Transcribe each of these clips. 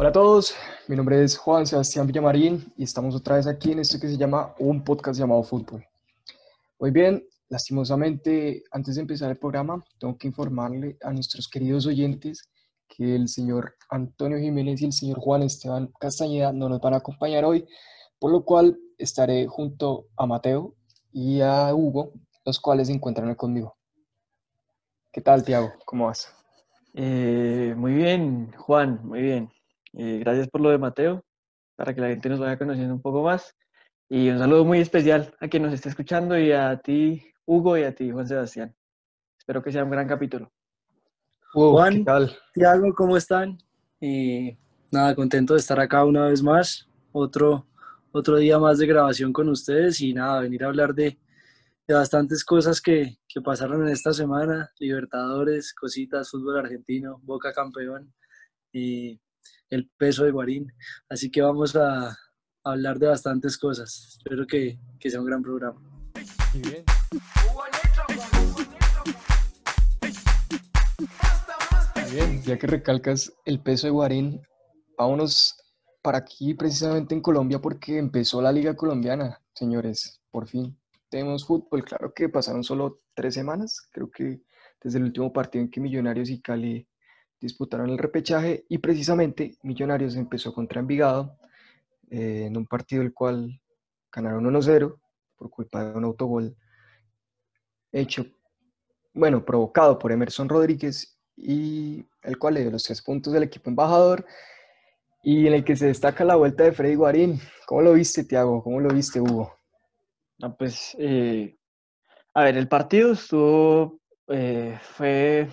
Hola a todos, mi nombre es Juan Sebastián Villamarín y estamos otra vez aquí en esto que se llama un podcast llamado Fútbol. Muy bien, lastimosamente, antes de empezar el programa, tengo que informarle a nuestros queridos oyentes que el señor Antonio Jiménez y el señor Juan Esteban Castañeda no nos van a acompañar hoy, por lo cual estaré junto a Mateo y a Hugo, los cuales se encuentran conmigo. ¿Qué tal, Tiago? ¿Cómo vas? Eh, muy bien, Juan, muy bien. Eh, gracias por lo de Mateo, para que la gente nos vaya conociendo un poco más. Y un saludo muy especial a quien nos esté escuchando y a ti, Hugo, y a ti, Juan Sebastián. Espero que sea un gran capítulo. Juan, ¿qué tal? Tiago, ¿cómo están? Y nada, contento de estar acá una vez más. Otro, otro día más de grabación con ustedes y nada, venir a hablar de, de bastantes cosas que, que, pasaron en esta semana. Libertadores, cositas, fútbol argentino, Boca campeón. Y el peso de Guarín. Así que vamos a, hablar de bastantes cosas. Espero que, que sea un gran programa. Muy bien. bien, ya que recalcas el peso de Guarín, vámonos para aquí precisamente en Colombia porque empezó la liga colombiana, señores, por fin. Tenemos fútbol, claro que pasaron solo tres semanas, creo que desde el último partido en que Millonarios y Cali disputaron el repechaje y precisamente Millonarios empezó contra Envigado eh, en un partido el cual ganaron 1-0 por culpa de un autogol hecho, bueno, provocado por Emerson Rodríguez y el cual le dio los tres puntos del equipo embajador y en el que se destaca la vuelta de Freddy Guarín. ¿Cómo lo viste, Tiago? ¿Cómo lo viste, Hugo? No, pues, eh, a ver, el partido estuvo, eh, fue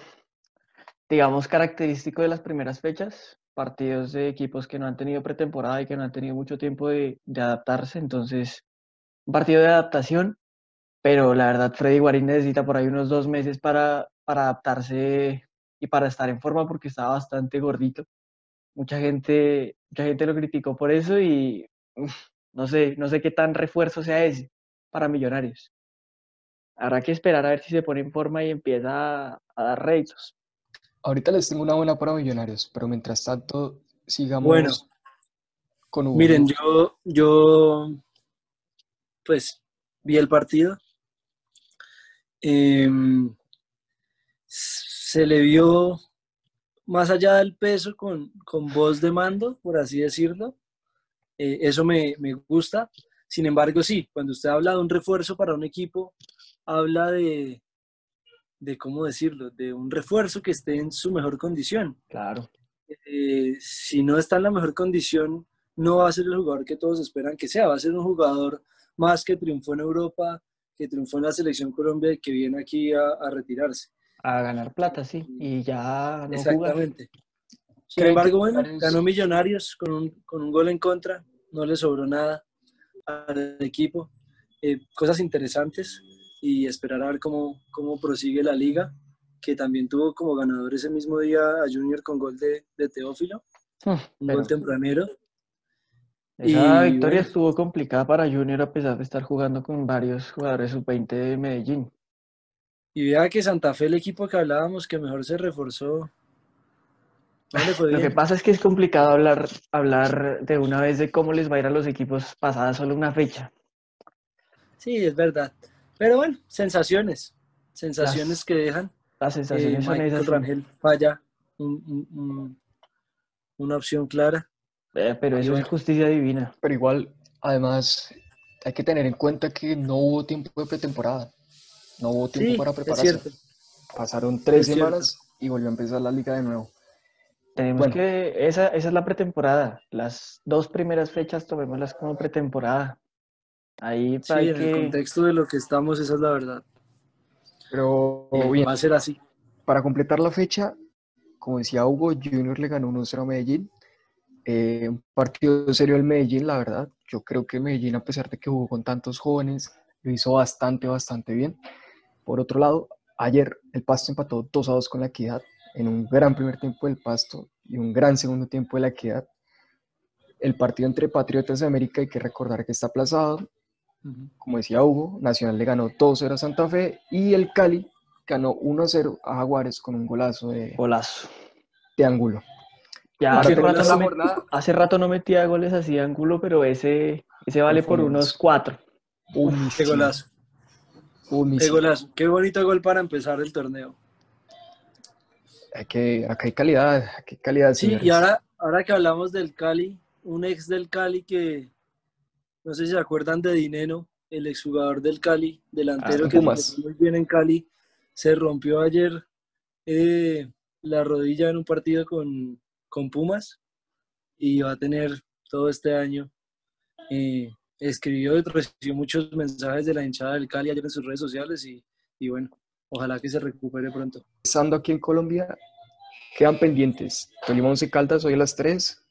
digamos, característico de las primeras fechas, partidos de equipos que no han tenido pretemporada y que no han tenido mucho tiempo de, adaptarse, entonces, un partido de adaptación, pero la verdad Freddy Guarín necesita por ahí unos dos meses para, para adaptarse y para estar en forma porque estaba bastante gordito. Mucha gente, mucha gente lo criticó por eso y no sé, no sé qué tan refuerzo sea ese para Millonarios. Habrá que esperar a ver si se pone en forma y empieza a, a dar réditos. Ahorita les tengo una buena para Millonarios, pero mientras tanto, sigamos bueno, con Hugo. Miren, yo, yo, pues, vi el partido. Em, se le vio más allá del peso con, con voz de mando, por así decirlo. Eh, eso me, me gusta. Sin embargo, sí, cuando usted habla de un refuerzo para un equipo, habla de, de cómo decirlo, de un refuerzo que esté en su mejor condición. Claro. Eh, si no está en la mejor condición, no va a ser el jugador que todos esperan que sea, va a ser un jugador más que triunfó en Europa, que triunfó en la selección Colombia y que viene aquí a, retirarse. A ganar plata, sí, y ya no Exactamente. Sin embargo, bueno, ganó Millonarios con un, con un gol en contra, no le sobró nada al equipo. Eh, cosas interesantes y esperar a ver cómo, cómo prosigue la liga, que también tuvo como ganador ese mismo día a Junior con gol de, de Teófilo, hmm, un gol tempranero. Esa victoria estuvo complicada para Junior a pesar de estar jugando con varios jugadores sub-20 de Medellín. Y vea que Santa Fe, el equipo que hablábamos que mejor se reforzó. Lo que pasa es que es complicado hablar, hablar de una vez de cómo les va a ir a los equipos pasada solo una fecha. Sí, es verdad. Pero bueno, sensaciones, sensaciones que dejan. Las sensaciones eh, son esas. Rangel falla una opción clara. Eh, pero eso es justicia divina. Pero igual, además, hay que tener en cuenta que no hubo tiempo de pretemporada. No hubo tiempo para prepararse. Pasaron tres semanas y volvió a empezar la liga de nuevo. Tenemos que, esa, esa es la pretemporada. Las dos primeras fechas tomémoslas como pretemporada. Ahí sí, en el contexto de lo que estamos, esa es la verdad. Pero bien, va a ser así. Para completar la fecha, como decía Hugo, Junior le ganó 1-0 a Medellín. Eh, un partido serio el Medellín, la verdad. Yo creo que Medellín, a pesar de que jugó con tantos jóvenes, lo hizo bastante, bastante bien. Por otro lado, ayer el Pasto empató 2 a 2 con la Equidad en un gran primer tiempo del Pasto y un gran segundo tiempo de la Equidad. El partido entre Patriotas de América hay que recordar que está aplazado como decía Hugo, Nacional le ganó 2-0 a Santa Fe y el Cali ganó 1-0 a Jaguares con un golazo de, golazo. de ángulo. Ya hace rato, no hace rato, no metía goles así ángulo, pero ese, ese vale por unos cuatro. qué golazo. qué golazo. Qué bonito gol para empezar el torneo. Hay que, acá hay calidad, hay calidad. Sí, y ahora, ahora que hablamos del Cali, un ex del Cali que, no sé si se acuerdan de Dineno, el exjugador del Cali, delantero ah, que muy bien en Cali, se rompió ayer eh, la rodilla en un partido con, con, Pumas y va a tener todo este año. Eh, escribió y recibió muchos mensajes de la hinchada del Cali ayer en sus redes sociales y, y bueno, Ojalá que se recupere pronto. Estando aquí en Colombia, quedan pendientes. Tolima Once Caldas hoy a las 3.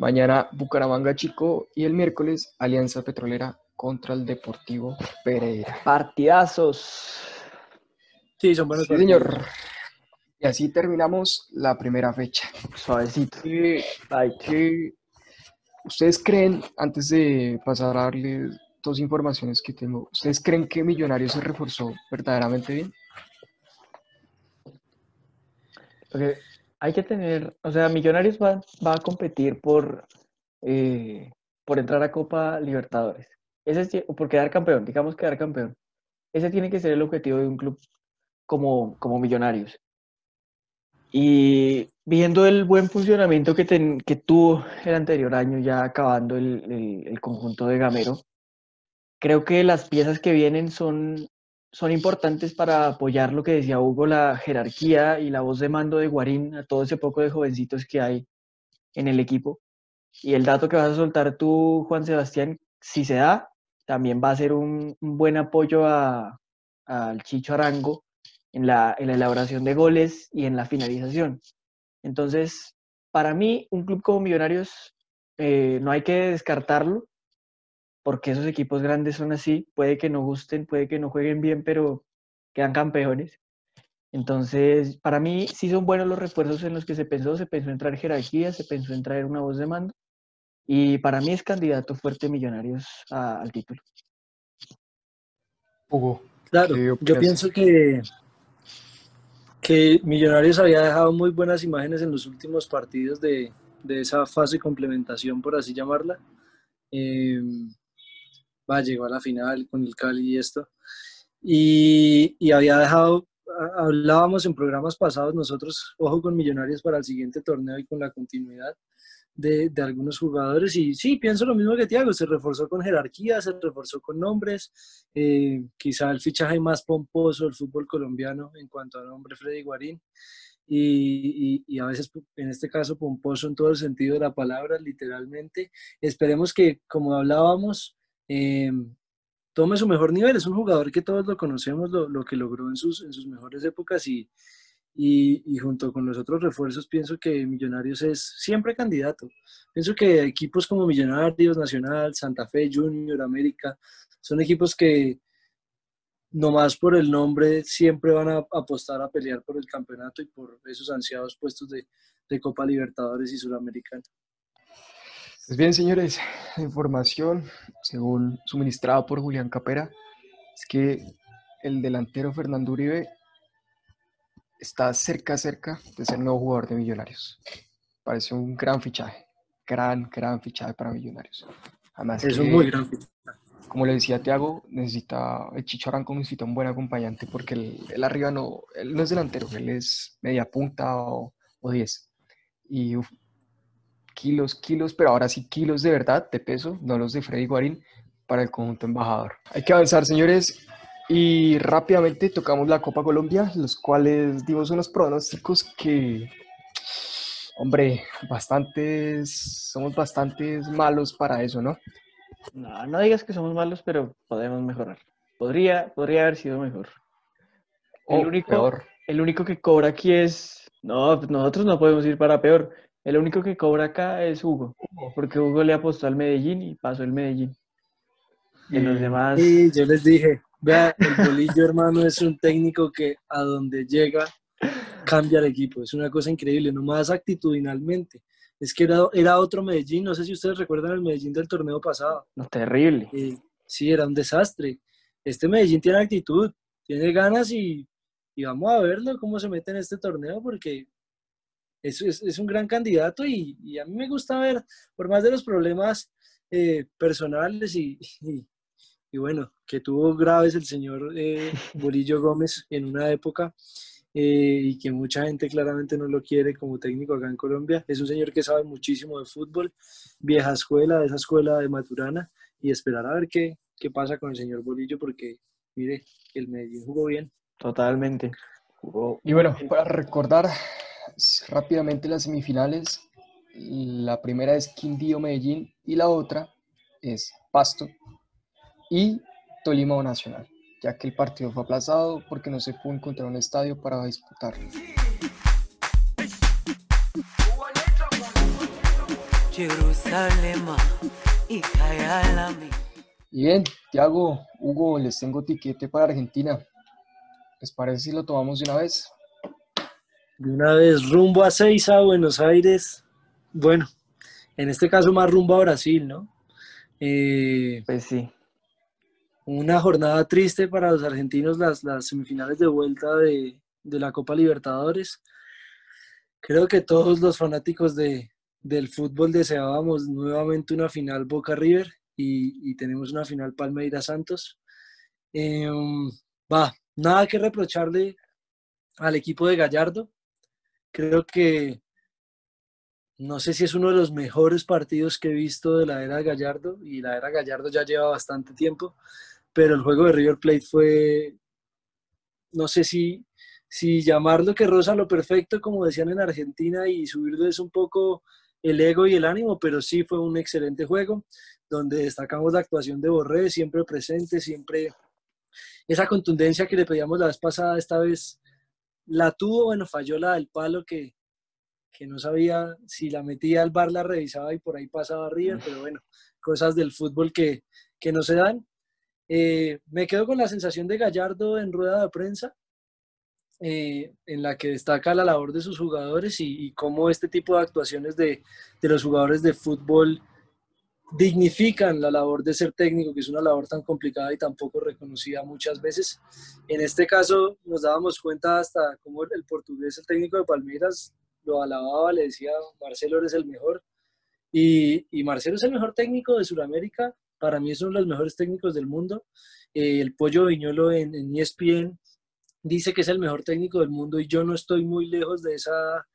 Mañana Bucaramanga Chico y el miércoles Alianza Petrolera contra el Deportivo Pereira. Partidazos. Sí, son buenos señor. Y así terminamos la primera fecha. Suavecito. ¿Ustedes creen, antes de pasar a darles dos informaciones que tengo. ¿Ustedes creen que Millonarios se reforzó verdaderamente bien? Hay que tener, o sea, Millonarios va, a competir por, eh, por entrar a Copa Libertadores. Ese es, por quedar campeón, digamos quedar campeón. Ese tiene que ser el objetivo de un club como, como Millonarios. Y viendo el buen funcionamiento que, que tuvo el anterior año, ya acabando el, el conjunto de Gamero, creo que las piezas que vienen son, son importantes para apoyar lo que decía Hugo, la jerarquía y la voz de mando de Guarín a todo ese poco de jovencitos que hay en el equipo. Y el dato que vas a soltar tú, Juan Sebastián, si se da, también va a ser un, buen apoyo al Chicho Arango en la, en la elaboración de goles y en la finalización. Entonces, para mí, un club como Millonarios eh, no hay que descartarlo, porque esos equipos grandes son así, puede que no gusten, puede que no jueguen bien, pero quedan campeones. Entonces, para mí sí son buenos los refuerzos en los que se pensó, se pensó en traer jerarquía, se pensó en traer una voz de mando, y para mí es candidato fuerte Millonarios al título. Hugo. Claro, yo pienso que, que Millonarios había dejado muy buenas imágenes en los últimos partidos de, de esa fase de complementación, por así llamarla. Eh, va, llegó a la final con el Cali y esto. Y, y había dejado, hablábamos en programas pasados nosotros, ojo con Millonarios para el siguiente torneo y con la continuidad de, de, algunos jugadores. Y sí, pienso lo mismo que Tiago, se reforzó con jerarquía, se reforzó con nombres, eh, quizá el fichaje más pomposo del fútbol colombiano en cuanto a nombre, Freddy Guarín. Y, y, y, a veces, en este caso, pomposo en todo el sentido de la palabra, literalmente. Esperemos que, como hablábamos, eh, tome su mejor nivel. Es un jugador que todos lo conocemos, lo, que logró en sus, mejores épocas y, y, y, junto con los otros refuerzos pienso que Millonarios es siempre candidato. Pienso que equipos como Millonarios, Nacional, Santa Fe, Junior, América, son equipos que nomás por el nombre siempre van a apostar a pelear por el campeonato y por esos ansiados puestos de, de Copa Libertadores y Suramericana. Pues bien, señores, información, según suministrada por Julián Capera, es que el delantero Fernando Uribe está cerca, cerca de ser nuevo jugador de Millonarios. Parece un gran fichaje, gran, gran fichaje para Millonarios. Además, es un muy gran fichaje. Como le decía Tiago, necesita, el Chicho Aranco necesita un buen acompañante porque él, arriba no, él no es delantero, él es media punta o, o 10. Y kilos, kilos, pero ahora sí kilos de verdad, de peso, no los de Freddy Guarín, para el conjunto embajador. Hay que avanzar, señores, y rápidamente tocamos la Copa Colombia, los cuales dimos unos pronósticos que, hombre, bastantes, somos bastantes malos para eso, ¿no? No, no digas que somos malos, pero podemos mejorar. Podría, podría haber sido mejor. El, único, el único que cobra aquí es, no, nosotros no podemos ir para peor. El único que cobra acá es Hugo, porque Hugo le apostó al Medellín y pasó el Medellín. Y los demás. Sí, yo les dije, vea, el bolillo hermano es un técnico que a donde llega cambia el equipo. Es una cosa increíble, nomás actitudinalmente. Es que era, era otro Medellín, no sé si ustedes recuerdan el Medellín del torneo pasado. No, terrible. Eh, sí, era un desastre. Este Medellín tiene actitud, tiene ganas y, y vamos a verlo cómo se mete en este torneo porque es, es, un gran candidato y, a mí me gusta ver, por más de los problemas eh, personales y, y, bueno, que tuvo graves el señor eh, Borillo Gómez en una época eh, y que mucha gente claramente no lo quiere como técnico acá en Colombia. Es un señor que sabe muchísimo de fútbol, vieja escuela, de esa escuela de Maturana y esperar a ver qué, qué pasa con el señor Borillo porque, mire, el Medellín jugó bien. Totalmente. Y bueno, para recordar rápidamente las semifinales, la primera es Quindío Medellín y la otra es Pasto y Tolima Nacional, ya que el partido fue aplazado porque no se pudo encontrar un estadio para disputarlo. Y bien, Tiago, Hugo, les tengo tiquete para Argentina. ¿Les parece si lo tomamos de una vez? De una vez, rumbo a Seiza, Buenos Aires. Bueno, en este caso más rumbo a Brasil, ¿no? Eh, pues sí. Una jornada triste para los argentinos, las, las semifinales de vuelta de, la Copa Libertadores. Creo que todos los fanáticos de, del fútbol deseábamos nuevamente una final Boca River y, tenemos una final Palmeiras Santos. Em, va, nada que reprocharle al equipo de Gallardo. Creo que no sé si es uno de los mejores partidos que he visto de la era Gallardo y la era Gallardo ya lleva bastante tiempo, pero el juego de River Plate fue, no sé si, si llamarlo que rosa lo perfecto, como decían en Argentina, y subirles un poco el ego y el ánimo, pero sí fue un excelente juego, donde destacamos la actuación de Borré, siempre presente, siempre esa contundencia que le pedíamos la vez pasada, esta vez la tuvo, bueno, falló la del palo que, que no sabía si la metía al bar, la revisaba y por ahí pasaba arriba, pero bueno, cosas del fútbol que, que no se dan. Eh, me quedo con la sensación de Gallardo en rueda de prensa, eh, en la que destaca la labor de sus jugadores y, y cómo este tipo de actuaciones de, de, los jugadores de fútbol dignifican la labor de ser técnico, que es una labor tan complicada y tan poco reconocida muchas veces. En este caso nos dábamos cuenta hasta cómo el portugués, el técnico de Palmeiras, lo alababa, le decía, Marcelo eres el mejor. Y, y Marcelo es el mejor técnico de Sudamérica, para mí es uno de los mejores técnicos del mundo. Eh, el Pollo Viñolo en, en ESPN dice que es el mejor técnico del mundo y yo no estoy muy lejos de esa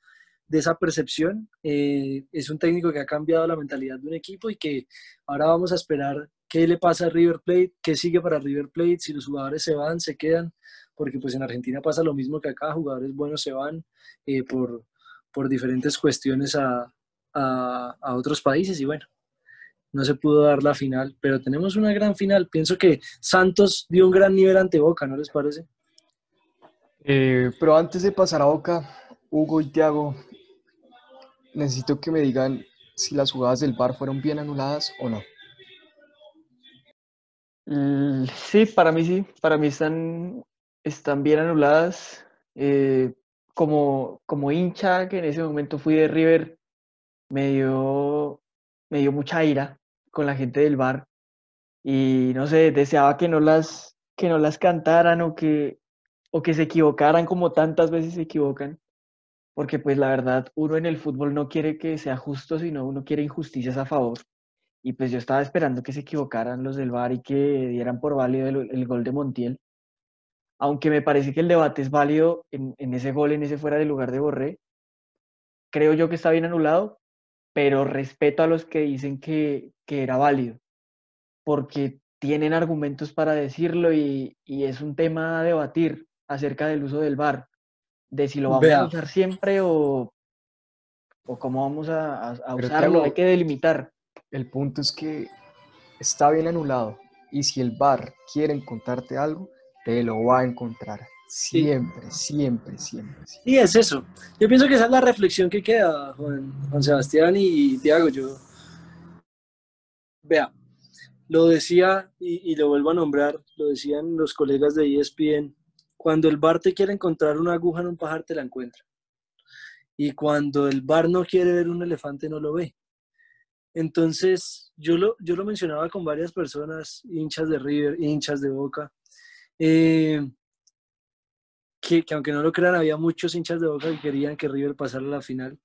de esa percepción. Eh, es un técnico que ha cambiado la mentalidad de un equipo y que ahora vamos a esperar qué le pasa a River Plate, qué sigue para River Plate, si los jugadores se van, se quedan, porque pues en Argentina pasa lo mismo que acá, jugadores buenos se van eh, por, por diferentes cuestiones a, a, a otros países y bueno, no se pudo dar la final, pero tenemos una gran final. Pienso que Santos dio un gran nivel ante Boca, ¿no les parece? Eh, pero antes de pasar a Boca, Hugo y Tiago, necesito que me digan si las jugadas del bar fueron bien anuladas o no. Mm, sí, para mí sí, para mí están, están bien anuladas. Eh, como, como hincha, que en ese momento fui de River, me dio, me dio mucha ira con la gente del bar y no sé, deseaba que no las, que no las cantaran o que, o que se equivocaran como tantas veces se equivocan porque pues la verdad uno en el fútbol no quiere que sea justo, sino uno quiere injusticias a favor. Y pues yo estaba esperando que se equivocaran los del VAR y que dieran por válido el, gol de Montiel. Aunque me parece que el debate es válido en, ese gol, en ese fuera de lugar de Borré. Creo yo que está bien anulado, pero respeto a los que dicen que, que era válido, porque tienen argumentos para decirlo y, y es un tema a debatir acerca del uso del VAR de si lo vamos a usar siempre o, o cómo vamos a, usarlo, hay que delimitar. El punto es que está bien anulado y si el bar quiere encontrarte algo, te lo va a encontrar. Siempre, siempre, siempre, Y es eso. Yo pienso que esa es la reflexión que queda, Juan, Sebastián y Tiago. Yo, vea, lo decía y, y, lo vuelvo a nombrar, lo decían los colegas de ESPN cuando el bar te quiere encontrar una aguja en un pajar, te la encuentra. Y cuando el bar no quiere ver un elefante, no lo ve. Entonces, yo lo, yo lo mencionaba con varias personas, hinchas de River, hinchas de Boca, eh, que, aunque no lo crean, había muchos hinchas de Boca que querían que River pasara a la final.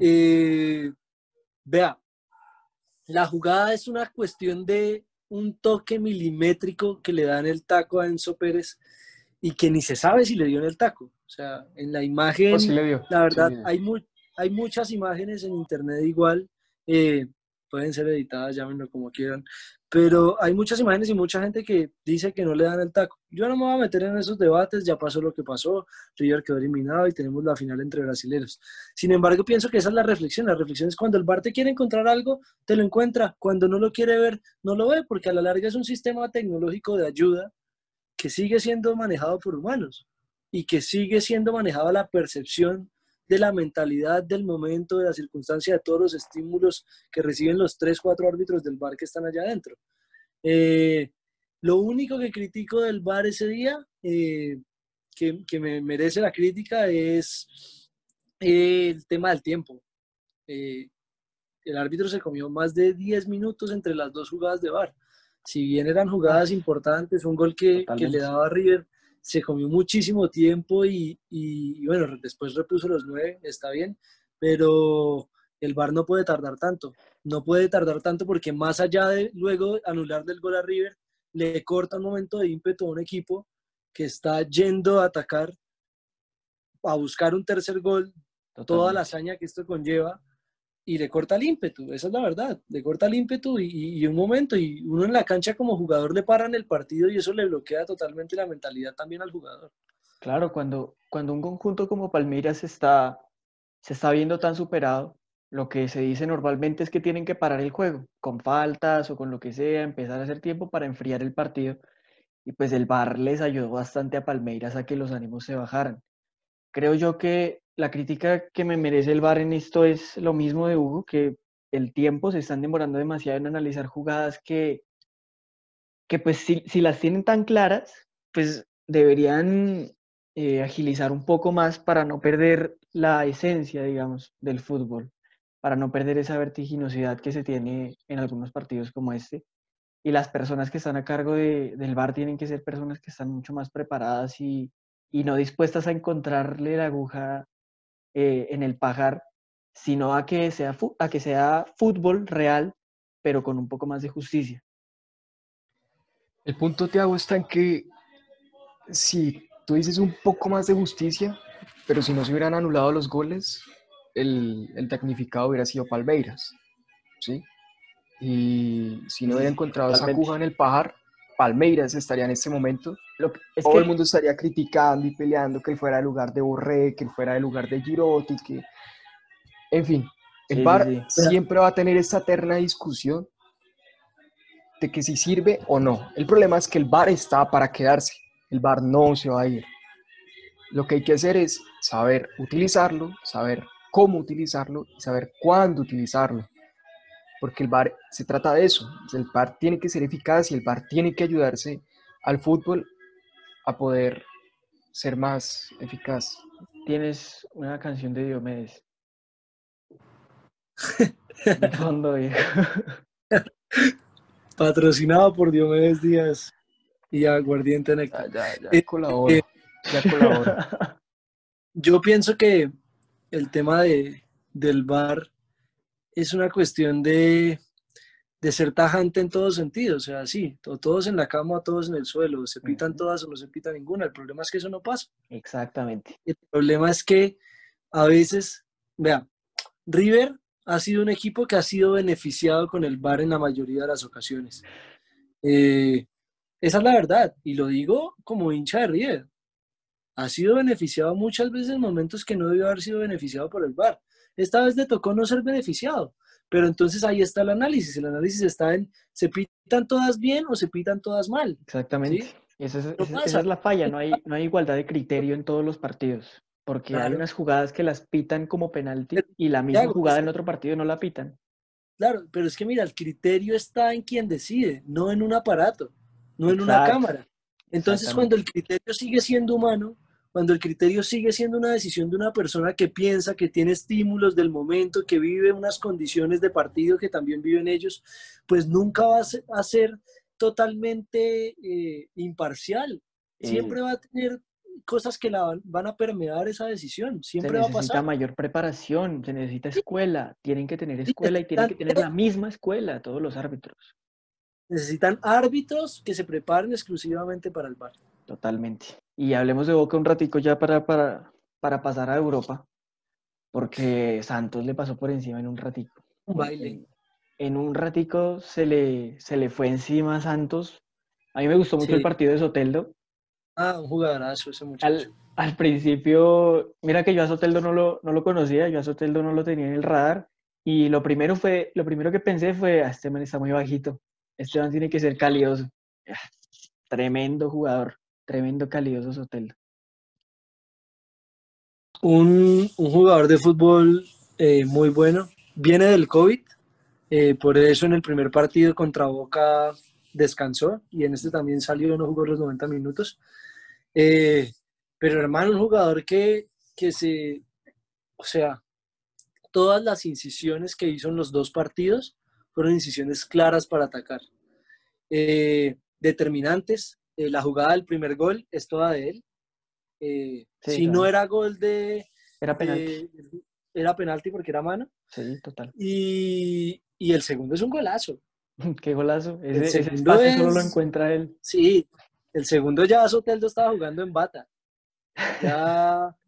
Eh, vea, la jugada es una cuestión de un toque milimétrico que le dan el taco a Enzo Pérez y que ni se sabe si le dio en el taco. O sea, en la imagen, pues la verdad, hay, hay muchas imágenes en internet igual. Eh, pueden ser editadas, llámenlo como quieran, pero hay muchas imágenes y mucha gente que dice que no le dan el taco. Yo no me voy a meter en esos debates, ya pasó lo que pasó, River quedó eliminado y tenemos la final entre brasileños. Sin embargo, pienso que esa es la reflexión. La reflexión es cuando el bar te quiere encontrar algo, te lo encuentra. Cuando no lo quiere ver, no lo ve, porque a la larga es un sistema tecnológico de ayuda que sigue siendo manejado por humanos y que sigue siendo manejado a la percepción de la mentalidad del momento, de la circunstancia, de todos los estímulos que reciben los tres, cuatro árbitros del bar que están allá adentro. Eh, lo único que critico del bar ese día, eh, que, que, me merece la crítica, es el tema del tiempo. Eh, el árbitro se comió más de 10 minutos entre las dos jugadas de bar. Si bien eran jugadas importantes, un gol que, que le daba a River, se comió muchísimo tiempo y, bueno, después repuso los nueve, está bien, pero el VAR no puede tardar tanto, no puede tardar tanto porque más allá de luego anular del gol a River, le corta un momento de ímpetu a un equipo que está yendo a atacar, a buscar un tercer gol, toda la hazaña que esto conlleva, y le corta el ímpetu, esa es la verdad, le corta el ímpetu y, un momento, y uno en la cancha como jugador le paran el partido y eso le bloquea totalmente la mentalidad también al jugador. Claro, cuando, cuando un conjunto como Palmeiras está, se está viendo tan superado, lo que se dice normalmente es que tienen que parar el juego, con faltas o con lo que sea, empezar a hacer tiempo para enfriar el partido. Y pues el VAR les ayudó bastante a Palmeiras a que los ánimos se bajaran. Creo yo que la crítica que me merece el VAR en esto es lo mismo de Hugo, que el tiempo se están demorando demasiado en analizar jugadas que, que pues si, las tienen tan claras, pues deberían eh, agilizar un poco más para no perder la esencia, digamos, del fútbol, para no perder esa vertiginosidad que se tiene en algunos partidos como este. Y las personas que están a cargo de, del VAR tienen que ser personas que están mucho más preparadas y, y no dispuestas a encontrarle la aguja eh, en el pajar, sino a que, sea, a que sea fútbol real, pero con un poco más de justicia. El punto, Tiago, está en que si tú dices un poco más de justicia, pero si no se hubieran anulado los goles, el, el tecnificado hubiera sido Palmeiras, ¿sí? Y si no hubiera encontrado esa aguja en el pajar, Palmeiras estaría en este momento. Lo todo el mundo estaría criticando y peleando que él fuera el lugar de Borré, que él fuera el lugar de Girotti, que... En fin, el bar siempre va a tener esta eterna discusión de que si sirve o no. El problema es que el bar está para quedarse. El bar no se va a ir. Lo que hay que hacer es saber utilizarlo, saber cómo utilizarlo y saber cuándo utilizarlo porque el VAR se trata de eso. El VAR tiene que ser eficaz y el VAR tiene que ayudarse al fútbol a poder ser más eficaz. Tienes una canción de Diomedes. fondo, Patrocinado por Diomedes Díaz y Aguardiente Néctar. Ya, ya, ya, eh, colabora, eh, ya colabora. Yo pienso que el tema de, del VAR es una cuestión de, ser tajante en todos sentidos, o sea, sí, todos en la cama, todos en el suelo, se pitan todas o no se pita ninguna, el problema es que eso no pasa. Exactamente. El problema es que a veces, vea, River ha sido un equipo que ha sido beneficiado con el VAR en la mayoría de las ocasiones. Eh, esa es la verdad, y lo digo como hincha de River. Ha sido beneficiado muchas veces en momentos que no debió haber sido beneficiado por el VAR. Esta vez le tocó no ser beneficiado. Pero entonces ahí está el análisis. El análisis está en, ¿se pitan todas bien o se pitan todas mal? Exactamente. Esa, es, la falla. No hay, no hay igualdad de criterio en todos los partidos. Porque hay unas jugadas que las pitan como penalti y la misma jugada en otro partido no la pitan. Claro, pero es que mira, el criterio está en quien decide, no en un aparato, no en una cámara. Entonces, cuando el criterio sigue siendo humano, cuando el criterio sigue siendo una decisión de una persona que piensa, que tiene estímulos del momento, que vive unas condiciones de partido que también viven ellos, pues nunca va a ser, totalmente eh, imparcial. Siempre va a tener cosas que la van a permear esa decisión. Siempre va a pasar. Se necesita mayor preparación, se necesita escuela. Tienen que tener escuela y tienen que tener la misma escuela todos los árbitros. Necesitan árbitros que se preparen exclusivamente para el bar. Totalmente. Y hablemos de Boca un ratico ya para, para, para pasar a Europa, porque Santos le pasó por encima en un ratico. Un baile. En, un ratico se le, se le fue encima a Santos. A mí me gustó mucho el partido de Soteldo. Ah, un jugadorazo ese muchacho. Al, principio, mira que yo a Soteldo no lo, no lo conocía, yo a Soteldo no lo tenía en el radar. Y lo primero, fue, lo primero que pensé fue, ah, este man está muy bajito. Este man tiene que ser calidoso. Tremendo jugador, tremendo calidoso Soteldo. Un, jugador de fútbol eh, muy bueno. Viene del COVID, eh, por eso en el primer partido contra Boca descansó y en este también salió, no jugó los 90 minutos. Eh, pero hermano, un jugador que, que se, o sea, todas las incisiones que hizo en los dos partidos fueron incisiones claras para atacar. Determinantes, eh, la jugada del primer gol es toda de él. si no era gol de... Era penalti. era penalti porque era mano. Sí, total. Y, y el segundo es un golazo. Qué golazo. Ese, ese espacio solo lo encuentra él. Sí, el segundo ya Soteldo estaba jugando en bata. Ya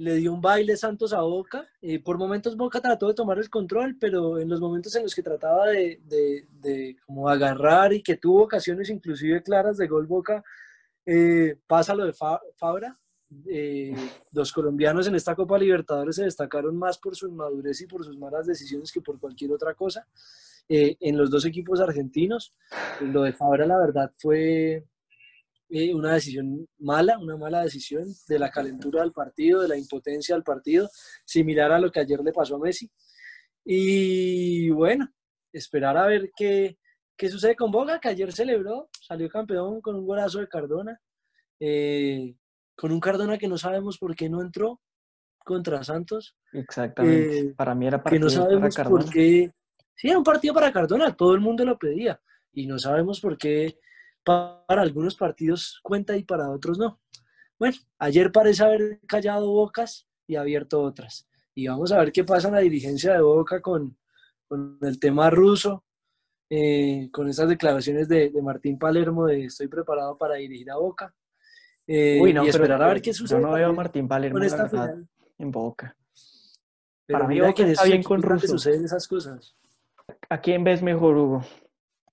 le dio un baile Santos a Boca. y por momentos Boca trató de tomar el control, pero en los momentos en los que trataba de, de, como agarrar y que tuvo ocasiones inclusive claras de gol Boca, eh, pasa lo de Fabra. Eh, los colombianos en esta Copa Libertadores se destacaron más por su inmadurez y por sus malas decisiones que por cualquier otra cosa. Eh, en los dos equipos argentinos, lo de Fabra la verdad fue, eh, una decisión mala, una mala decisión de la calentura del partido, de la impotencia del partido, similar a lo que ayer le pasó a Messi. Y bueno, esperar a ver qué, qué sucede con Boca, que ayer celebró, salió campeón con un golazo de Cardona, eh, con un Cardona que no sabemos por qué no entró contra Santos. Exactamente, eh, para mí era partido que no sabemos para por qué. Sí, era un partido para Cardona, todo el mundo lo pedía. Y no sabemos por qué para algunos partidos cuenta y para otros no. Bueno, ayer parece haber callado bocas y abierto otras. Y vamos a ver qué pasa en la dirigencia de Boca con, con el tema ruso, eh, con esas declaraciones de, de, Martín Palermo de estoy preparado para dirigir a Boca. Eh, y esperar a ver qué sucede. Yo no veo a Martín Palermo en Boca. para mí Boca está bien con Russo. suceden esas cosas. ¿A quién ves mejor, Hugo?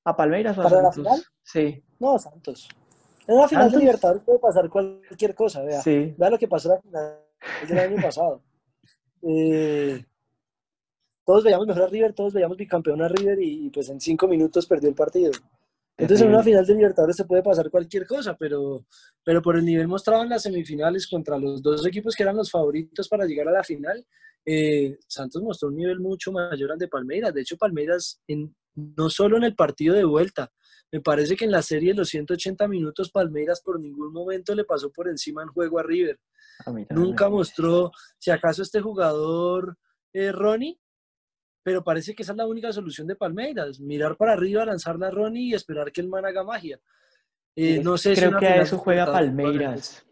¿A Palmeiras o a ¿Para la final? Sí. No, Santos. En la final de Libertadores puede pasar cualquier cosa, vea. Vea lo que pasó en la final del año pasado. Eh, todos veíamos mejor a River, todos veíamos bicampeón a River y, pues en cinco minutos perdió el partido. Entonces en una final de Libertadores se puede pasar cualquier cosa, pero, pero por el nivel mostrado en las semifinales contra los dos equipos que eran los favoritos para llegar a la final, eh, Santos mostró un nivel mucho mayor al de Palmeiras. De hecho, Palmeiras en, no solo en el partido de vuelta, me parece que en la serie de los 180 minutos Palmeiras por ningún momento le pasó por encima en juego a River. Nunca mostró, si acaso este jugador eh, Ronnie, pero parece que esa es la única solución de Palmeiras, mirar para arriba, lanzarla a Ronnie y esperar que el man haga magia. Eh, no sé creo que a eso juega Palmeiras.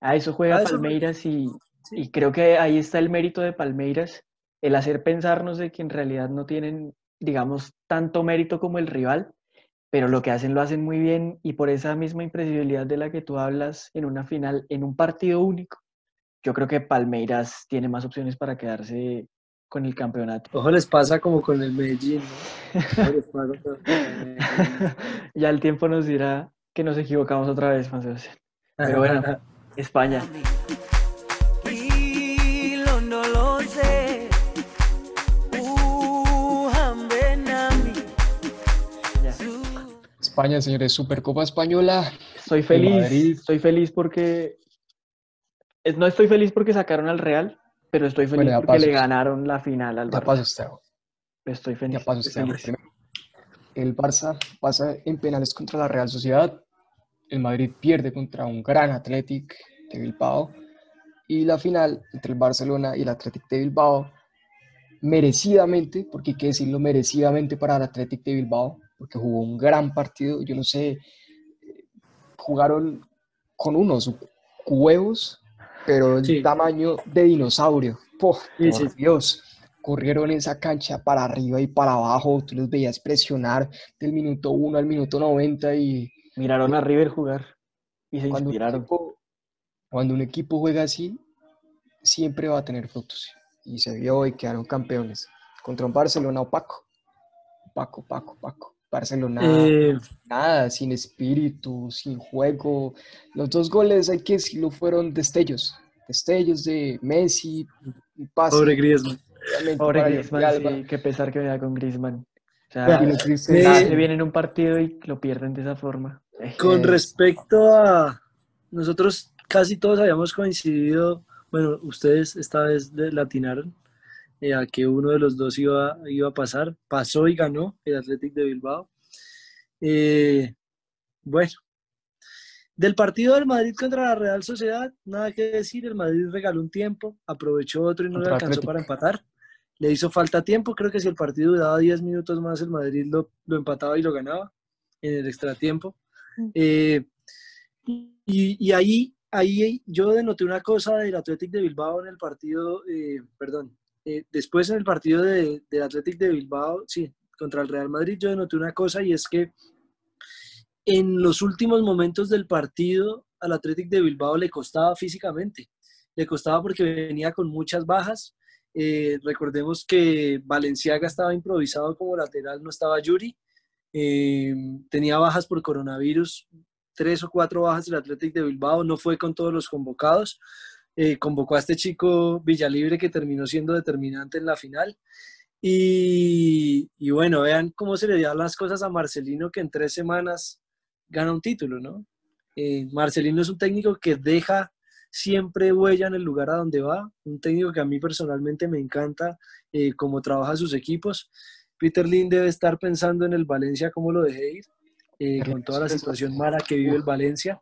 A eso juega Palmeiras y, y creo que ahí está el mérito de Palmeiras, el hacer pensarnos de que en realidad no tienen, digamos, tanto mérito como el rival, pero lo que hacen lo hacen muy bien y por esa misma imprevisibilidad de la que tú hablas en una final, en un partido único, yo creo que Palmeiras tiene más opciones para quedarse con el campeonato. Ojo les pasa como con el Medellín, ya el tiempo nos dirá que nos equivocamos otra vez, Pero bueno, España. España, señores, Supercopa Española. Estoy feliz, estoy feliz porque no estoy feliz porque sacaron al Real, pero estoy feliz porque le ganaron la final al Barça. paso usted. Estoy feliz. Ya paso usted. El Barça pasa en penales contra la Real Sociedad. El Madrid pierde contra un gran Athletic de Bilbao. Y la final entre el Barcelona y el Athletic de Bilbao, merecidamente, porque hay que decirlo merecidamente para el Athletic de Bilbao, porque jugó un gran partido. Yo no sé, jugaron con unos, huevos, pero el tamaño de dinosaurio. por Dios, corrieron esa cancha para arriba y para abajo, tú los veías presionar del minuto 1 al minuto 90 y... Miraron a River jugar y se cuando inspiraron. cuando un equipo juega así, siempre va a tener frutos. Y se vio y quedaron campeones. Contra un Barcelona opaco. Opaco, opaco, opaco. Barcelona, eh, nada, sin espíritu, sin juego. Los dos goles, hay que decirlo, fueron destellos. Destellos de Messi, un pase. Pobre Griezmann. Pobre Griezmann, qué pesar que me da con Griezmann. O sea, se viene en un partido y lo pierden de esa forma. Con respecto a nosotros, casi todos habíamos coincidido, bueno, ustedes esta vez latinaron, eh, a que uno de los dos iba, iba a pasar. Pasó y ganó el Athletic de Bilbao. Eh, bueno, del partido del Madrid contra la Real Sociedad, nada que decir. El Madrid regaló un tiempo, aprovechó otro y no le alcanzó para empatar. Le hizo falta tiempo. Creo que si el partido daba 10 minutos más, el Madrid lo, lo empataba y lo ganaba en el extratiempo. Eh, y, y, ahí, ahí yo denoté una cosa del Athletic de Bilbao en el partido, perdón, eh, después en el partido de, del Athletic de Bilbao, sí, contra el Real Madrid, yo noté una cosa y es que en los últimos momentos del partido al Athletic de Bilbao le costaba físicamente. Le costaba porque venía con muchas bajas. Eh, recordemos que Valenciaga estaba improvisado como lateral, no estaba Yuri. Eh, tenía bajas por coronavirus, tres o cuatro bajas del Athletic de Bilbao, no fue con todos los convocados. Eh, convocó a este chico Villalibre que terminó siendo determinante en la final. Y, bueno, vean cómo se le dan las cosas a Marcelino que en tres semanas gana un título, ¿no? Eh, Marcelino es un técnico que deja siempre huella en el lugar a donde va, un técnico que a mí personalmente me encanta eh, cómo trabaja sus equipos. Peter Lin debe estar pensando en el Valencia, cómo lo dejé ir, con toda la situación mala que vive el Valencia.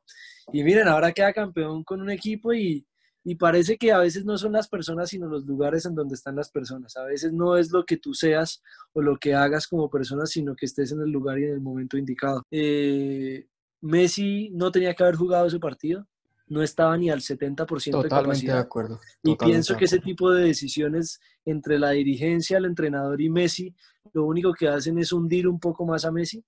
Y miren, ahora queda campeón con un equipo y, y parece que a veces no son las personas, sino los lugares en donde están las personas. A veces no es lo que tú seas o lo que hagas como persona, sino que estés en el lugar y en el momento indicado. Eh, Messi no tenía que haber jugado ese partido, no estaba ni al 70% de capacidad. de acuerdo. y pienso que ese tipo de decisiones entre la dirigencia, el entrenador y Messi, lo único que hacen es hundir un poco más a Messi.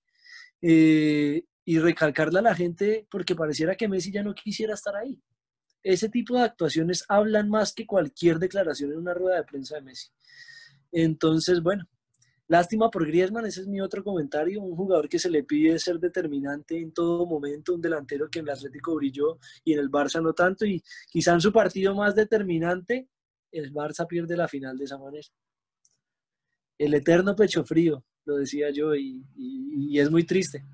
Eh, y recalcarle a la gente porque pareciera que Messi ya no quisiera estar ahí ese tipo de actuaciones hablan más que cualquier declaración en una rueda de prensa de Messi. Entonces, bueno, lástima por Griezmann, ese es mi otro comentario, un jugador que se le pide ser determinante en todo momento, un delantero que en el Atlético brilló y en el Barça no tanto, y quizá en su partido más determinante, el Barça pierde la final de esa manera. El eterno pecho frío, lo decía yo, y, y es muy triste.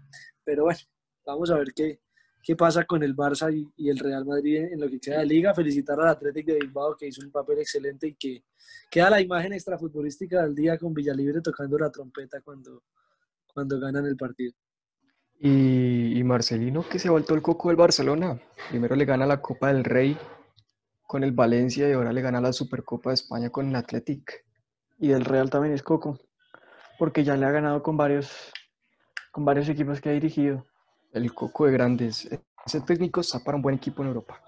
Pero bueno, vamos a ver qué, qué pasa con el Barça y, el Real Madrid en lo que queda de liga. Felicitar al Atlético de Bilbao que hizo un papel excelente y que queda la imagen extrafutbolística del día con Villalibre tocando la trompeta cuando, cuando ganan el partido. Y, Marcelino que se ha vuelto el coco del Barcelona. Primero le gana la Copa del Rey con el Valencia y ahora le gana la Supercopa de España con el Athletic. Y del Real también es coco, porque ya le ha ganado con varios, con varios equipos que ha dirigido el coco de grandes. Ese técnico está para un buen equipo en Europa.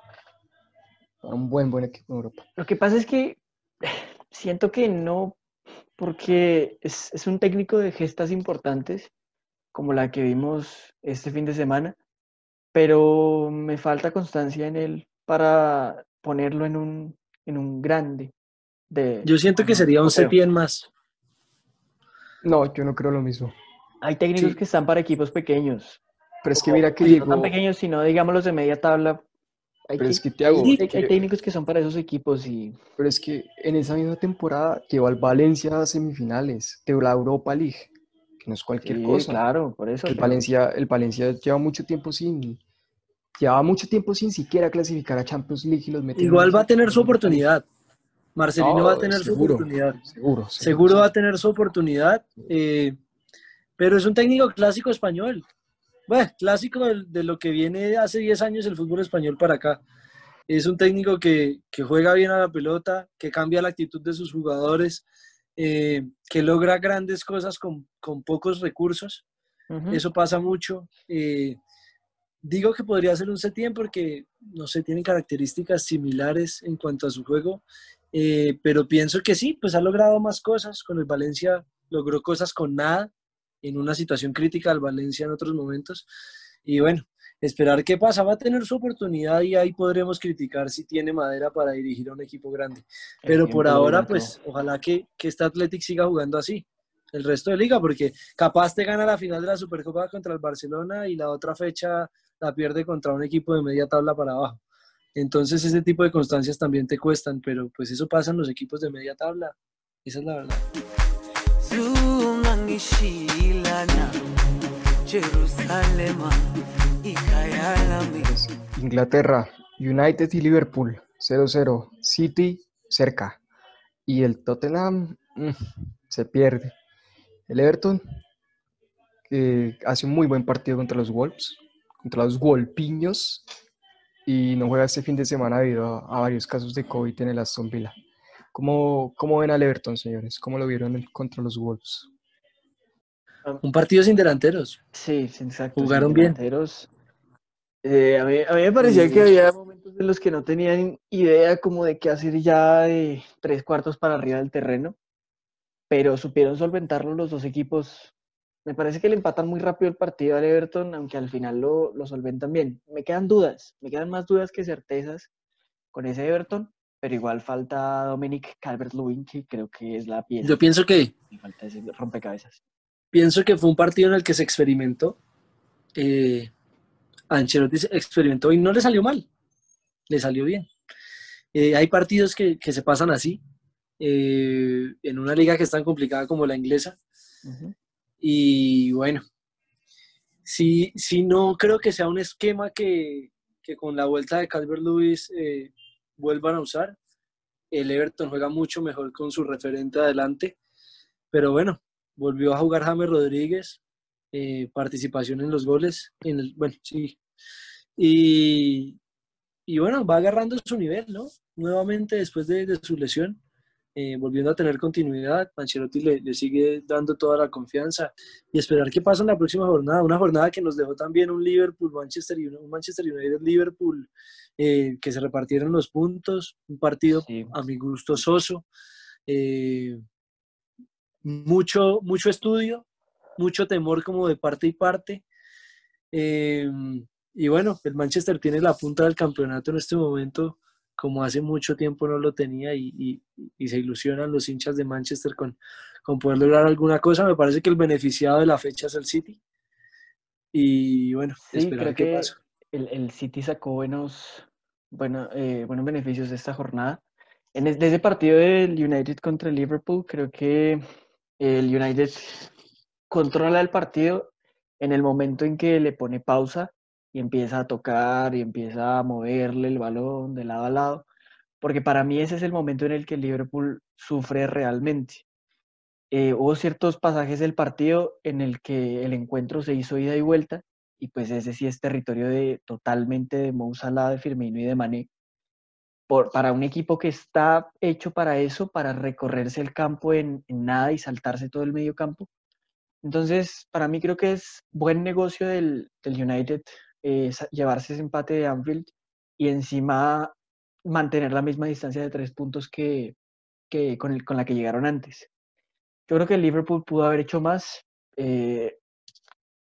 Para un buen, buen equipo en Europa. Lo que pasa es que siento que no, porque es, es un técnico de gestas importantes, como la que vimos este fin de semana, pero me falta constancia en él para ponerlo en un, en un grande. De, yo siento que sería un Sepien más. No, yo no creo lo mismo. Hay técnicos que están para equipos pequeños. Pero es que mira que No tan pequeños, sino digamos los de media tabla. Hay, pero es que te hago, hay, técnicos que son para esos equipos y... Pero es que en esa misma temporada llevó al Valencia a semifinales de la Europa League, que no es cualquier cosa. claro, por eso. El, Valencia, el Valencia lleva mucho tiempo sin... Llevaba mucho tiempo sin siquiera clasificar a Champions League y los metió Igual va a tener su oportunidad. Marcelino va a tener su oportunidad. Seguro, seguro, va a tener su oportunidad. Eh, pero es un técnico clásico español. Bueno, clásico de, lo que viene hace 10 años el fútbol español para acá. Es un técnico que, juega bien a la pelota, que cambia la actitud de sus jugadores, eh, que logra grandes cosas con, pocos recursos. Eso pasa mucho. Eh, digo que podría ser un Setien porque, no sé, tienen características similares en cuanto a su juego, eh, pero pienso que sí, pues ha logrado más cosas. Con el Valencia logró cosas con nada en una situación crítica al Valencia en otros momentos. Y bueno, esperar qué pasa. Va a tener su oportunidad y ahí podremos criticar si tiene madera para dirigir a un equipo grande. Pero por ahora, pues ojalá que, que este Athletic siga jugando así el resto de liga, porque capaz te gana la final de la Supercopa contra el Barcelona y la otra fecha la pierde contra un equipo de media tabla para abajo. Entonces ese tipo de constancias también te cuestan, pero pues eso pasa en los equipos de media tabla. Esa es la verdad. Inglaterra, United y Liverpool, 0-0, City cerca. Y el Tottenham mm, se pierde. El Everton, que hace un muy buen partido contra los Wolves, contra los Wolpiños, y no juega este fin de semana debido a, varios casos de COVID en el Aston Villa. ¿Cómo, ¿Cómo, ven al Everton, señores? ¿Cómo lo vieron contra los Wolves? Un partido sin delanteros. Sí, exacto. Jugaron bien. Eh, a, mí, a, mí, me parecía que había momentos en los que no tenían idea como de qué hacer ya de tres cuartos para arriba del terreno pero supieron solventarlo los dos equipos. Me parece que le empatan muy rápido el partido al Everton, aunque al final lo, lo solventan bien. Me quedan dudas, me quedan más dudas que certezas con ese Everton, pero igual falta Dominic Calvert-Lewin, que creo que es la pieza. Yo pienso que... falta ese rompecabezas. Pienso que fue un partido en el que se experimentó. Eh, Ancelotti experimentó y no le salió mal, le salió bien. Eh, hay partidos que, que se pasan así, eh, en una liga que es tan complicada como la inglesa. Y bueno, si, si no creo que sea un esquema que, que con la vuelta de Calvert Lewis eh, vuelvan a usar. El Everton juega mucho mejor con su referente adelante. Pero bueno, volvió a jugar James Rodríguez, eh, participación en los goles. En el, bueno, sí. Y, y, bueno, va agarrando su nivel, ¿no? Nuevamente después de, de su lesión. Eh, volviendo a tener continuidad. Ancelotti le, le, sigue dando toda la confianza y esperar qué pasa en la próxima jornada. Una jornada que nos dejó también un Liverpool, Manchester United, un Manchester United, Liverpool, eh, que se repartieron los puntos. Un partido a mi gusto soso. Eh, mucho, mucho estudio, mucho temor como de parte y parte. y bueno, el Manchester tiene la punta del campeonato en este momento como hace mucho tiempo no lo tenía y, se ilusionan los hinchas de Manchester con, con, poder lograr alguna cosa. Me parece que el beneficiado de la fecha es el City. Y bueno, esperar qué pasa. El, City sacó buenos, bueno, eh, buenos beneficios de esta jornada. En ese partido del United contra el Liverpool, creo que el United controla el partido en el momento en que le pone pausa y empieza a tocar y empieza a moverle el balón de lado a lado, porque para mí ese es el momento en el que Liverpool sufre realmente. Eh, hubo ciertos pasajes del partido en el que el encuentro se hizo ida y vuelta, y pues ese sí es territorio de totalmente de Mou Salah, de Firmino y de Mané. Por, para un equipo que está hecho para eso, para recorrerse el campo en, en nada y saltarse todo el medio campo. Entonces, para mí creo que es buen negocio del, del United eh, llevarse ese empate de Anfield y encima mantener la misma distancia de tres puntos que, que con, el, con la que llegaron antes. Yo creo que el Liverpool pudo haber hecho más. Eh,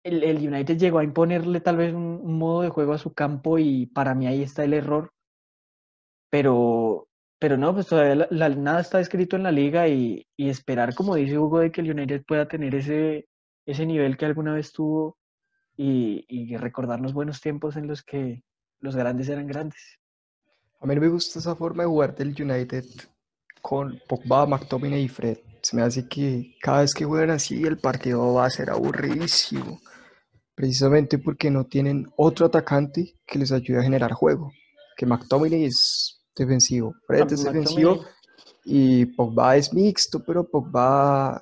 el, el, United llegó a imponerle tal vez un, modo de juego a su campo y para mí ahí está el error. Pero, pero no, pues todavía nada está escrito en la liga y, y, esperar, como dice Hugo, de que el United pueda tener ese, ese nivel que alguna vez tuvo y, y recordar los buenos tiempos en los que los grandes eran grandes. A mí me gusta esa forma de jugar del United con Pogba, McTominay y Fred. Se me hace que cada vez que juegan así el partido va a ser aburridísimo. Precisamente porque no tienen otro atacante que les ayude a generar juego. Que McTominay es defensivo, Fred es defensivo y Pogba es mixto, pero Pogba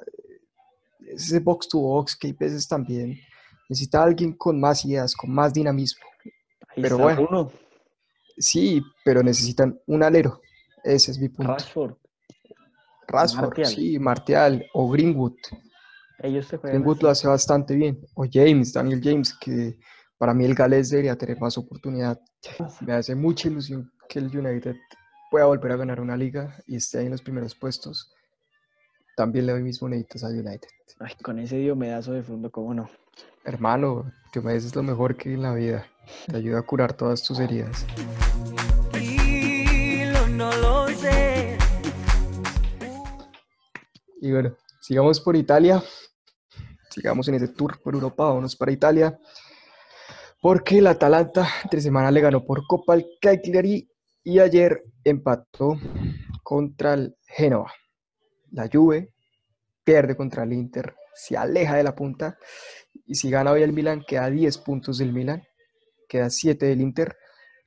es ese box to box que hay veces también Necesita alguien con más ideas, con más dinamismo. pero bueno. Sí, pero necesitan un alero. Ese es mi punto. Rashford. Rashford, sí, Martial o Greenwood. Ellos se Greenwood lo hace bastante bien. O James, Daniel James, que para mí el Gales debería tener más oportunidad. Me hace mucha ilusión que el United pueda volver a ganar una liga y esté ahí en los primeros puestos. También le doy mis moneditas al United. Ay, con ese diomedazo de fondo, ¿cómo no? Hermano, Diomedes es lo mejor que hay en la vida. Te ayuda a curar todas tus heridas. no lo sé. Y bueno, sigamos por Italia. Sigamos en ese tour por Europa. Vámonos para Italia. Porque el Atalanta entre semana le ganó por Copa al Cagliari y ayer empató contra el Genoa. La Juve pierde contra el Inter, se aleja de la punta y si gana hoy el Milan queda 10 puntos del Milan, queda 7 del Inter.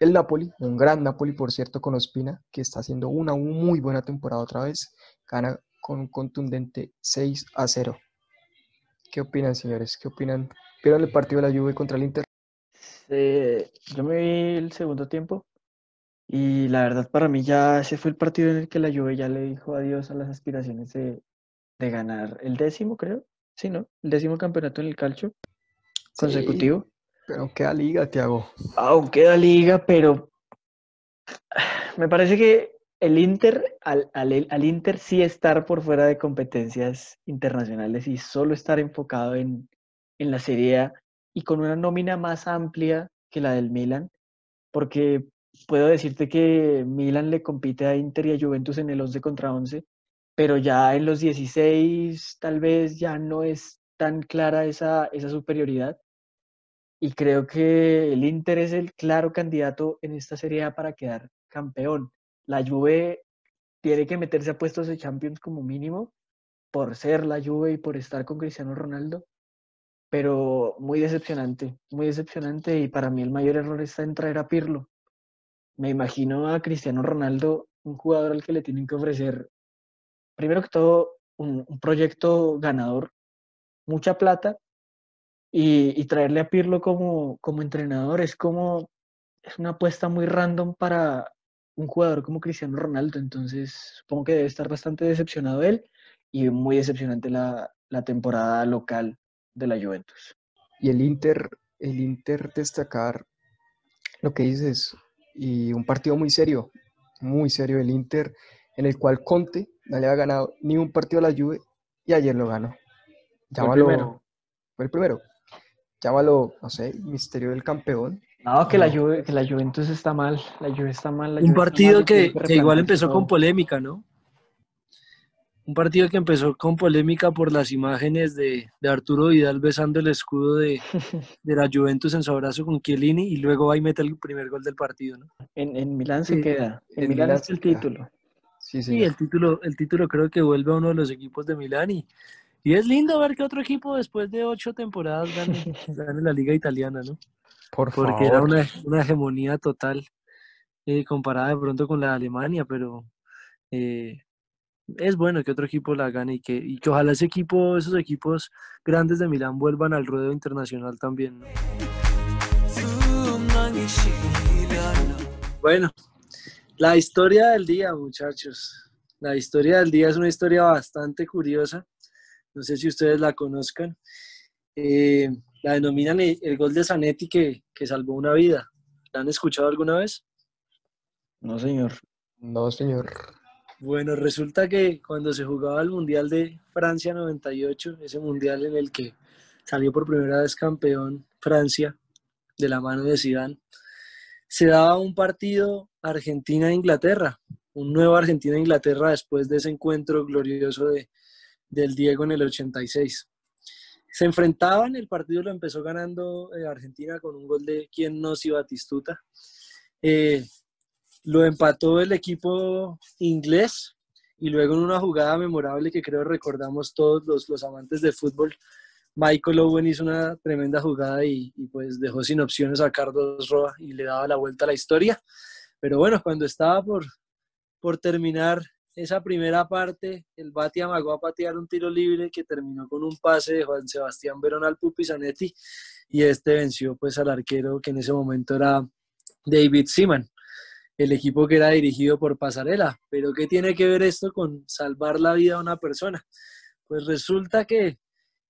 El Napoli, un gran Napoli por cierto con Ospina, que está haciendo una muy buena temporada otra vez, gana con un contundente 6 a 0. ¿Qué opinan, señores? ¿Qué opinan? ¿Vieron el partido de la Juve contra el Inter? yo me vi el segundo tiempo y la verdad para mí ya ese fue el partido en el que la Juve ya le dijo adiós a las aspiraciones de, ganar el décimo, creo. Sí, ¿no? El décimo campeonato en el calcio consecutivo. pero queda liga, Tiago. Aún queda liga, pero me parece que el Inter, al, al, Inter sí estar por fuera de competencias internacionales y solo estar enfocado en, la Serie A y con una nómina más amplia que la del Milan, porque puedo decirte que Milan le compite a Inter y a Juventus en el 11 contra 11, pero ya en los 16 tal vez ya no es tan clara esa, esa superioridad. Y creo que el Inter es el claro candidato en esta Serie para quedar campeón la Juve tiene que meterse a puestos de Champions como mínimo por ser la Juve y por estar con Cristiano Ronaldo, pero muy decepcionante, muy decepcionante y para mí el mayor error está en traer a Pirlo. Me imagino a Cristiano Ronaldo, un jugador al que le tienen que ofrecer, primero que todo, un, proyecto ganador, mucha plata, y, traerle a Pirlo como, como entrenador es como, es una apuesta muy random para, un jugador como Cristiano Ronaldo, entonces supongo que debe estar bastante decepcionado él y muy decepcionante la, temporada local de la Juventus. Y el Inter, el Inter destacar lo que dices, y un partido muy serio, muy serio el Inter, en el cual Conte no le ha ganado ni un partido a la Juve y ayer lo ganó. Llámalo, fue el primero. Fue el primero. Llámalo, no sé, misterio del campeón. No, que, La, que la Juventus está mal. La Juve está mal. un partido que, igual empezó con polémica, ¿no? Un partido que empezó con polémica por las imágenes de, Arturo Vidal besando el escudo de, la Juventus en su abrazo con Chiellini y luego va y mete el primer gol del partido, ¿no? En, en Milán se queda. En, Milán, es el título. Sí, sí. el título, el título creo que vuelve a uno de los equipos de Milán y, y es lindo ver que otro equipo después de ocho temporadas gane, gane la liga italiana, ¿no? porque era una, hegemonía total eh, comparada de pronto con la de Alemania, pero eh, es bueno que otro equipo la gane y que, y que ojalá ese equipo, esos equipos grandes de Milán vuelvan al ruedo internacional también. Bueno, la historia del día, muchachos. La historia del día es una historia bastante curiosa. No sé si ustedes la conozcan. Eh, la denominan el, gol de Zanetti que, que, salvó una vida. ¿La han escuchado alguna vez? No, señor. No, señor. Bueno, resulta que cuando se jugaba el Mundial de Francia 98, ese Mundial en el que salió por primera vez campeón Francia de la mano de Zidane, se daba un partido Argentina-Inglaterra, un nuevo Argentina-Inglaterra después de ese encuentro glorioso de, del Diego en el 86. Se enfrentaban, el partido lo empezó ganando eh, Argentina con un gol de quien no si Batistuta. Eh, lo empató el equipo inglés y luego en una jugada memorable que creo recordamos todos los, los amantes de fútbol, Michael Owen hizo una tremenda jugada y, pues dejó sin opciones a Carlos Roa y le daba la vuelta a la historia. Pero bueno, cuando estaba por, por terminar esa primera parte, el Bati amagó a patear un tiro libre que terminó con un pase de Juan Sebastián Verón al Pupi Zanetti y este venció pues al arquero que en ese momento era David Seaman, el equipo que era dirigido por Pasarela. Pero ¿qué tiene que ver esto con salvar la vida a una persona? Pues resulta que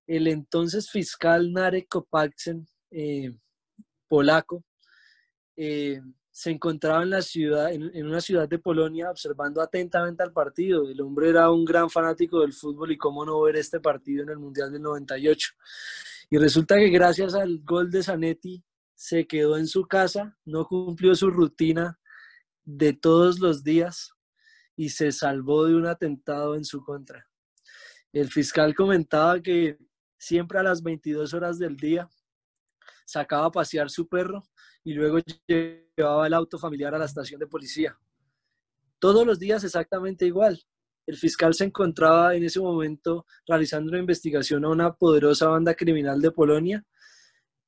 el entonces fiscal Narek Kopaksen eh, polaco, eh, se encontraba en, la ciudad, en, una ciudad de Polonia observando atentamente al partido. El hombre era un gran fanático del fútbol y cómo no ver este partido en el Mundial del 98. Y resulta que gracias al gol de Zanetti se quedó en su casa, no cumplió su rutina de todos los días y se salvó de un atentado en su contra. El fiscal comentaba que siempre a las 22 horas del día sacaba a pasear su perro y luego llevaba el auto familiar a la estación de policía. Todos los días exactamente igual. El fiscal se encontraba en ese momento realizando una investigación a una poderosa banda criminal de Polonia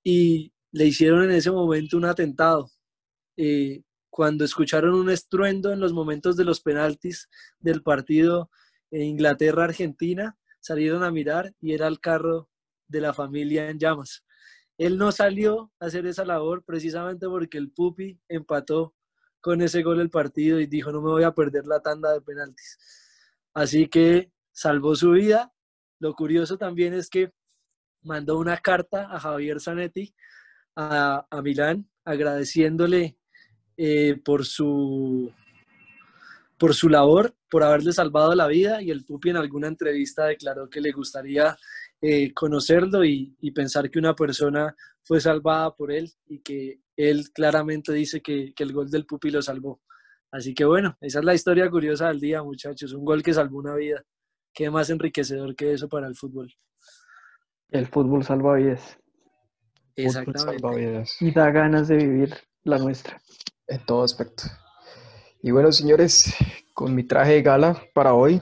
y le hicieron en ese momento un atentado. Eh, cuando escucharon un estruendo en los momentos de los penaltis del partido Inglaterra-Argentina, salieron a mirar y era el carro de la familia en llamas. Él no salió a hacer esa labor precisamente porque el Pupi empató con ese gol el partido y dijo no me voy a perder la tanda de penaltis. Así que salvó su vida. Lo curioso también es que mandó una carta a Javier Zanetti a, Milán agradeciéndole eh, por, su, por su labor, por haberle salvado la vida y el Pupi en alguna entrevista declaró que le gustaría eh, conocerlo y, pensar que una persona fue salvada por él y que él claramente dice que, el gol del Pupi lo salvó. Así que bueno, esa es la historia curiosa del día, muchachos. Un gol que salvó una vida. ¿Qué más enriquecedor que eso para el fútbol? El fútbol salva vidas. Exactamente. Y da ganas de vivir la nuestra. En todo aspecto. Y bueno, señores, con mi traje de gala para hoy,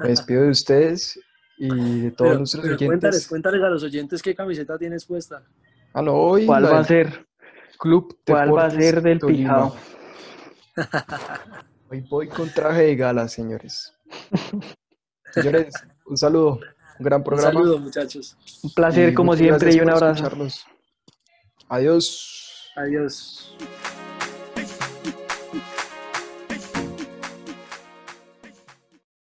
me despido de ustedes y de todos nuestros oyentes. Cuéntales, cuéntales a los oyentes qué camiseta tienes puesta. Ah, no, hoy. ¿Cuál va a ser? Club ¿Cuál va a ser del pijao? Hoy voy con traje de gala, señores. Señores, un saludo, un gran programa. Un saludo, muchachos. Un placer, como siempre, y un abrazo. Adiós. Adiós.